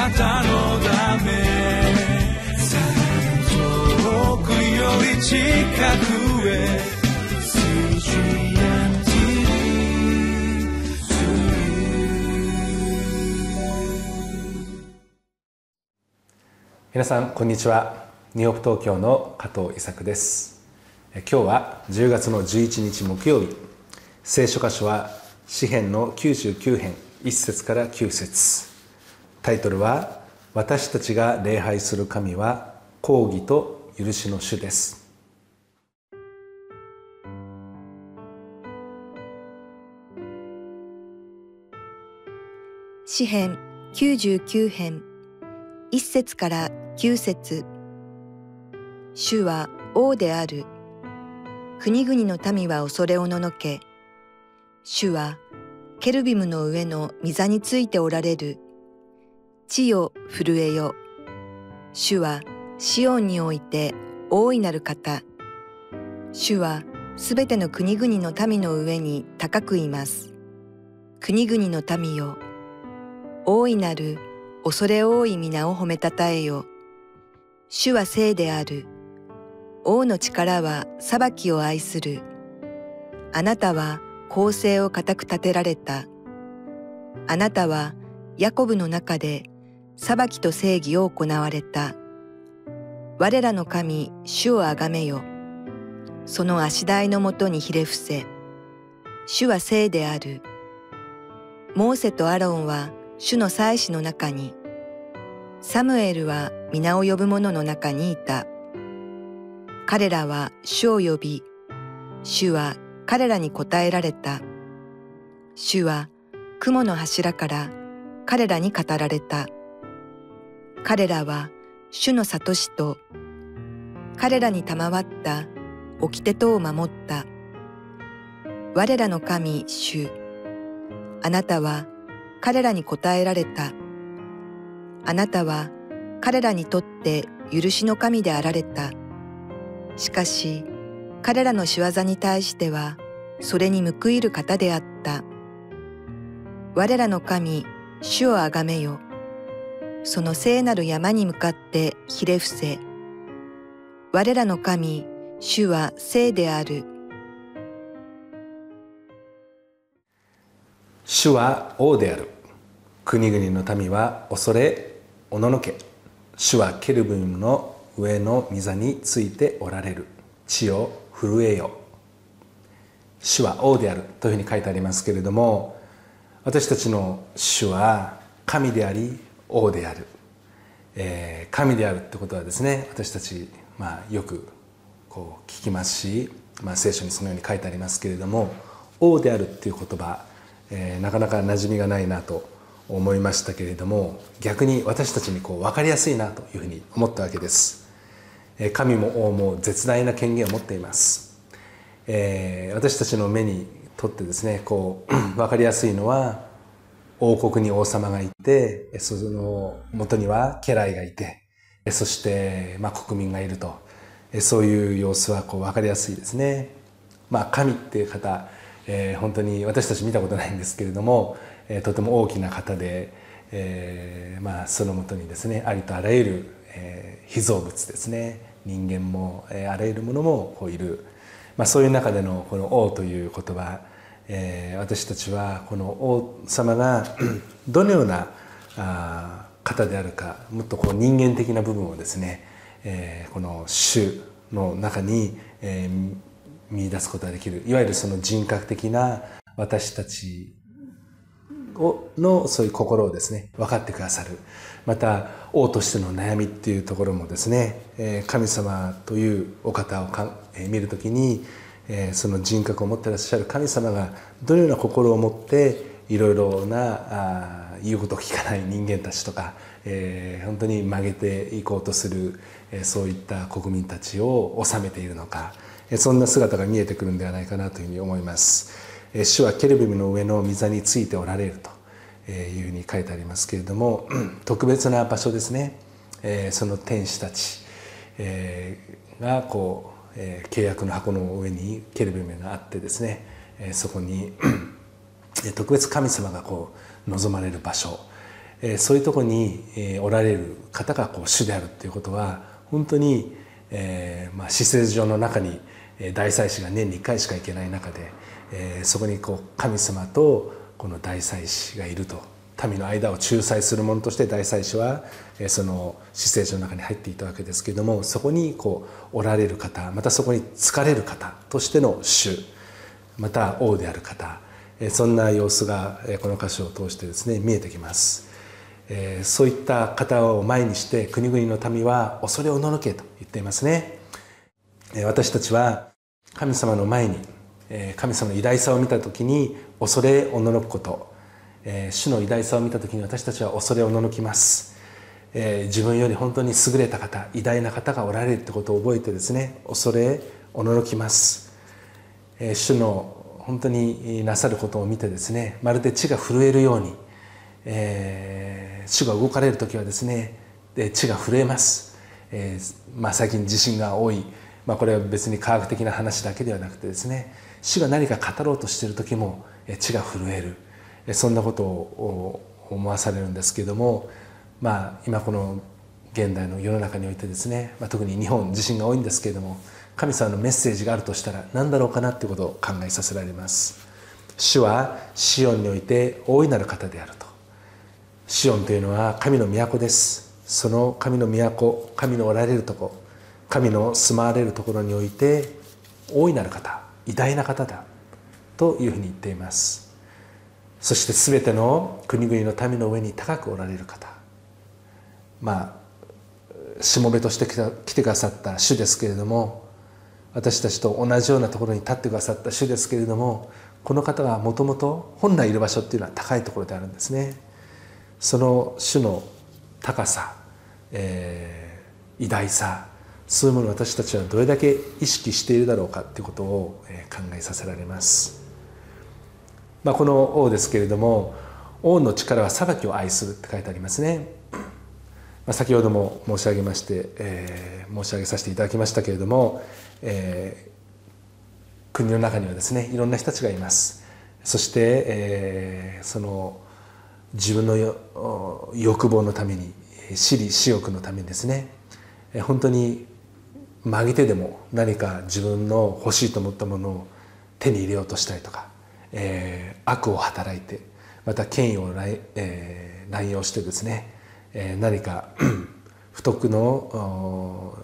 なたのため遠くより近くへ皆さんこんにちは。ニューヨーク東京の加藤伊作です。今日は10月の11日木曜日。聖書箇所は詩編の99編1節から9節。タイトルは私たちが礼拝する神は抗議と許しの主です詩編99編1節から9節主は王である。国々の民は恐れおののけ。主はケルビムの上の御座についておられる。地よ震えよ。主はシオンにおいて大いなる方。主はすべての国々の民の上に高くいます。国々の民よ。大いなる恐れ多い皆を褒めたたえよ。主は聖である。王の力は裁きを愛する。あなたは公正を固く立てられた。あなたはヤコブの中で裁きと正義を行われた。我らの神、主をあがめよ。その足台のもとにひれ伏せ。主は聖である。モーセとアロンは主の祭司の中に、サムエルは皆を呼ぶ者の中にいた。彼らは主を呼び、主は彼らに答えられた。主は雲の柱から彼らに語られた。彼らは主の里しと、彼らに賜った掟とを守った。我らの神主、あなたは彼らに答えられた。あなたは彼らにとって許しの神であられた。しかし彼らの仕業に対してはそれに報いる方であった。我らの神、主をあがめよ。その聖なる山に向かってひれ伏せ。我らの神、主は聖である。主は王である。国々の民は恐れおののけ。主はケルブムの上の御座についておられる。地を震えよ。主は王である。というふうに書いてありますけれども私たちの主は神であり王である、えー、神であるってことはですね私たち、まあ、よくこう聞きますし、まあ、聖書にそのように書いてありますけれども王であるっていう言葉えー、なかなか馴染みがないなと思いましたけれども逆に私たちにこう分かりやすいなというふうに思ったわけです、え、神も王も絶大な権限を持っています、えー、私たちの目にとってですねこう 分かりやすいのは王国に王様がいてその元には家来がいてそして、まあ、国民がいると。そういう様子はこう分かりやすいですね。まあ神っていう方えー、本当に私たち見たことないんですけれども、えー、とても大きな方で、えーまあ、そのもとにですねありとあらゆる、えー、被造物ですね。人間も、え、あらゆるものもこういる、まあ、そういう中でのこの「王」という言葉、えー、私たちはこの王様が どのようなあ方であるかもっとこう人間的な部分をですね、えー、この「主」の中に、えー、見出すことができる。いわゆるその人格的な私たちをのそういう心をですね分かってくださる。また王としての悩みっていうところもですねえ神様というお方をか見るときにその人格を持ってらっしゃる神様がどのような心を持っていろいろなあ言うことを聞かない人間たちとか、えー、本当に曲げていこうとする、えー、そういった国民たちを治めているのかえそんな姿が見えてくるんではないかなというふうに思います。え主はケルビムの上の御座についておられるというふうに書いてありますけれども特別な場所ですね。えその天使たちえーがこうえ契約の箱の上にケルビムがあってですねえそこに 特別神様がこう望まれる場所えそういうとこに、えおられる方がこう主であるっていうことは本当に、えまあ、施設上の中に大祭司が年に1回しか行けない中で、え、そこにこう神様とこの大祭司がいると。民の間を仲裁する者として大祭司はその施設の中に入っていたわけですけれどもそこにこうおられる方またそこに疲れる方としての主また王である方そんな様子がこの箇所を通してですね見えてきます。そういった方を前にして国々の民は恐れおののけと言っていますね。私たちは神様の前に神様の偉大さを見た時に恐れおののくこと主の偉大さを見た時に私たちは恐れおののきます。自分より本当に優れた方偉大な方がおられるってことを覚えてですね恐れおののきます。主の本当になさることを見てですねまるで地が震えるように、えー、主が動かれる時はですねで地が震えます、えーまあ、最近地震が多い。まあ、これは別に科学的な話だけではなくてですね主が何か語ろうとしている時も血が震える。そんなことを思わされるんですけどもまあ今この現代の世の中においてですね、まあ、特に日本地震が多いんですけれども神様のメッセージがあるとしたら何だろうかなということを考えさせられます。主はシオンにおいて大いなる方であると。シオンというのは神の都です。その神の都神のおられるとこ神の住まわれるところにおいて大いなる方偉大な方だというふうに言っています。そして全ての国々の民の上に高くおられる方まあしもべとして来てくださった主ですけれども私たちと同じようなところに立ってくださった主ですけれどもこの方がもともと本来いる場所っていうのは高いところであるんですねその主の高さ、えー、偉大さそういうものを私たちはどれだけ意識しているだろうかということを考えさせられます。まあ、この王ですけれども王の力は裁きを愛するって書いてありますね。まあ、先ほども申し上げまして、えー、申し上げさせていただきましたけれども、えー、国の中にはですねいろんな人たちがいます。そして、えー、その自分の欲望のために私利私欲のためにですね本当に曲げてでも何か自分の欲しいと思ったものを手に入れようとしたりとか、えー、悪を働いてまた権威を乱,、えー、乱用してですね、えー、何か 不徳の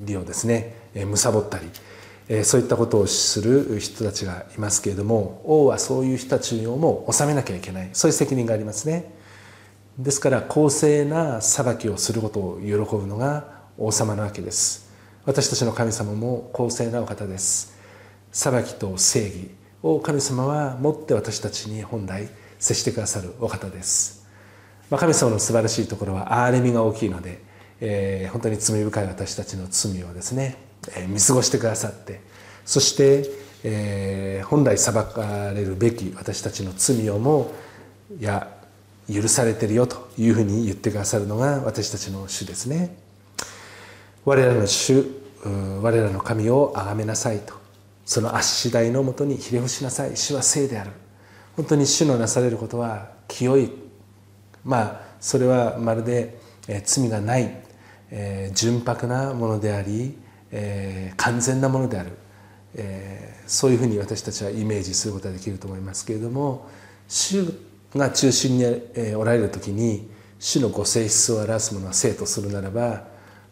利をですねむさぼったり、えー、そういったことをする人たちがいますけれども王はそういう人たちをも治めなきゃいけない。そういう責任がありますね。ですから公正な裁きをすることを喜ぶのが王様なわけです。私たちの神様も公正なお方です。裁きと正義を神様は持って私たちに本来接してくださるお方です、まあ、神様の素晴らしいところは憐れみが大きいので、えー、本当に罪深い私たちの罪をですね、えー、見過ごしてくださってそして、えー、本来裁かれるべき私たちの罪をもいや許されてるよというふうに言ってくださるのが私たちの主ですね。我らの主我らの神を崇めなさいとその足次第のもとにひれ伏しなさい。主は聖である。本当に主のなされることは清い。まあそれはまるで、え罪がない、えー、純白なものであり、えー、完全なものである、えー、そういうふうに私たちはイメージすることができると思いますけれども主が中心におられる時に主のご性質を表すものは生とするならば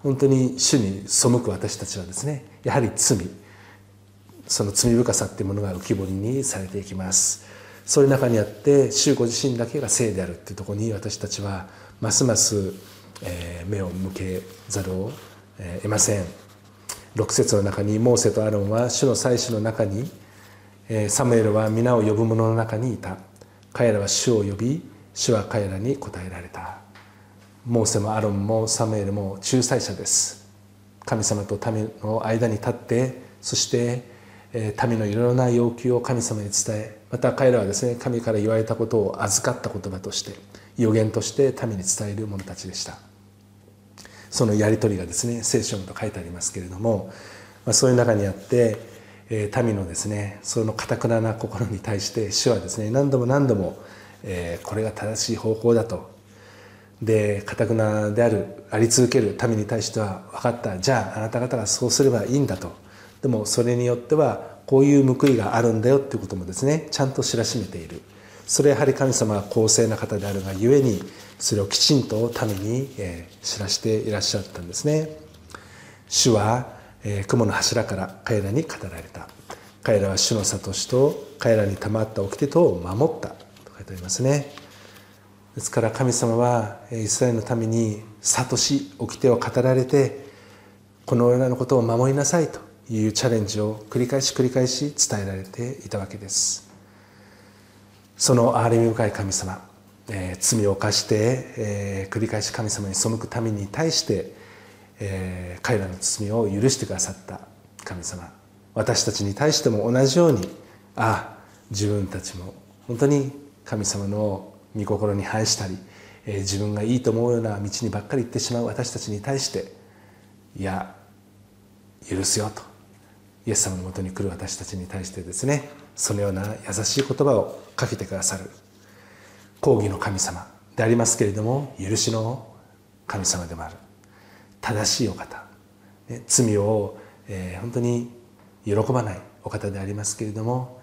本当に主に背く私たちはですねやはり罪。その罪深さっていうものが浮き彫りにされていきます。そういう中にあって主ご自身だけが聖であるっていうところに私たちはますます、目を向けざるを得ません。6節の中にモーセとアロンは主の祭司の中にサムエルは皆を呼ぶ者の中にいた。彼らは主を呼び主は彼らに答えられた。モーセもアロンもサムエルも仲裁者です。神様と民の間に立ってそして民のいろいろな要求を神様に伝えまた彼らはですね神から言われたことを預かった言葉として予言として民に伝える者たちでした。そのやり取りがですね聖書にと書いてありますけれども、まあ、そういう中にあって民のですねそのかたくなな心に対して主はですね何度も何度もえーこれが正しい方法だと。でかたくなであるあり続ける民に対しては分かった。じゃああなた方がそうすればいいんだと。でもそれによってはこういう報いがあるんだよっていうこともですねちゃんと知らしめている。それやはり神様は公正な方であるがゆえにそれをきちんと民に、知らしていらっしゃったんですね。主は、雲の柱から彼らに語られた。彼らは主の諭しと彼らに賜った掟とを守った。と書いてありますね。ですから神様はイスラエルの民に諭し掟を語られてこのようなことを守りなさいと。いうチャレンジを繰り返し繰り返し伝えられていたわけです。その憐れみ深い神様、えー罪を犯して、えー繰り返し神様に背く民に対して、えー彼らの罪を許してくださった神様。私たちに対しても同じようにああ自分たちも本当に神様の御心に反したり、えー自分がいいと思うような道にばっかり行ってしまう私たちに対していや許すよと。イエス様のもとに来る私たちに対してですねそのような優しい言葉をかけてくださる公義の神様でありますけれども許しの神様でもある正しいお方、ね罪を、えー本当に喜ばないお方でありますけれども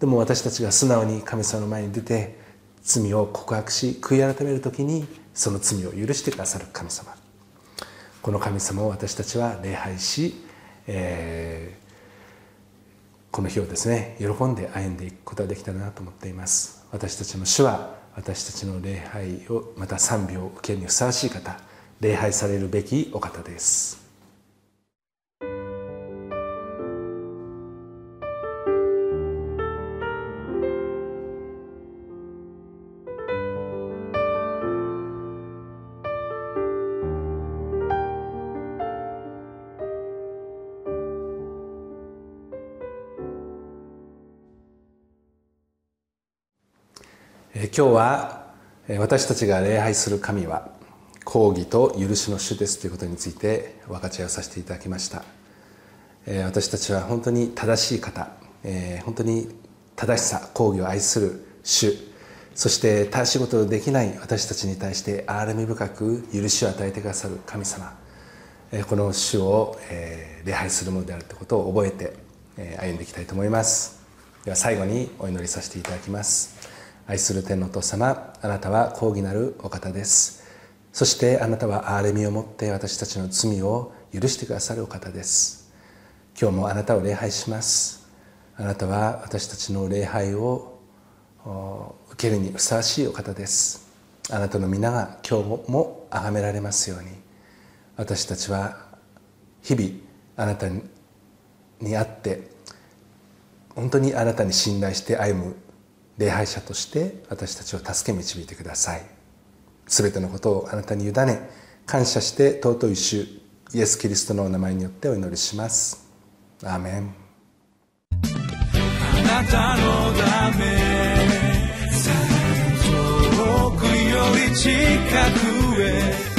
でも私たちが素直に神様の前に出て罪を告白し悔い改める時にその罪を許してくださる神様。この神様を私たちは礼拝し、えこの日をですね喜んで歩んでいくことができたらなと思っています。私たちの主は私たちの礼拝をまた賛美を受けるにふさわしい方礼拝されるべきお方です。今日は私たちが礼拝する神は公義と許しの主ですということについて分かち合わさせていただきました。私たちは本当に正しい方。本当に正しさ公義を愛する主。そして正しいことのできない私たちに対して憐れみ深く許しを与えてくださる神様。この主を礼拝するものであるということを覚えて歩んでいきたいと思います。では最後にお祈りさせていただきます。愛する天のお父様あなたは公義なるお方です。そしてあなたは憐れみを持って私たちの罪を許してくださるお方です。今日もあなたを礼拝します。あなたは私たちの礼拝を受けるにふさわしいお方です。あなたの皆が今日も崇められますように。私たちは日々あなたに会って本当にあなたに信頼して歩む礼拝者として私たちを助け導いてください。すべてのことをあなたに委ね感謝して尊い主イエス・キリストのお名前によってお祈りします。アーメン。あなたのため遠くより近くへ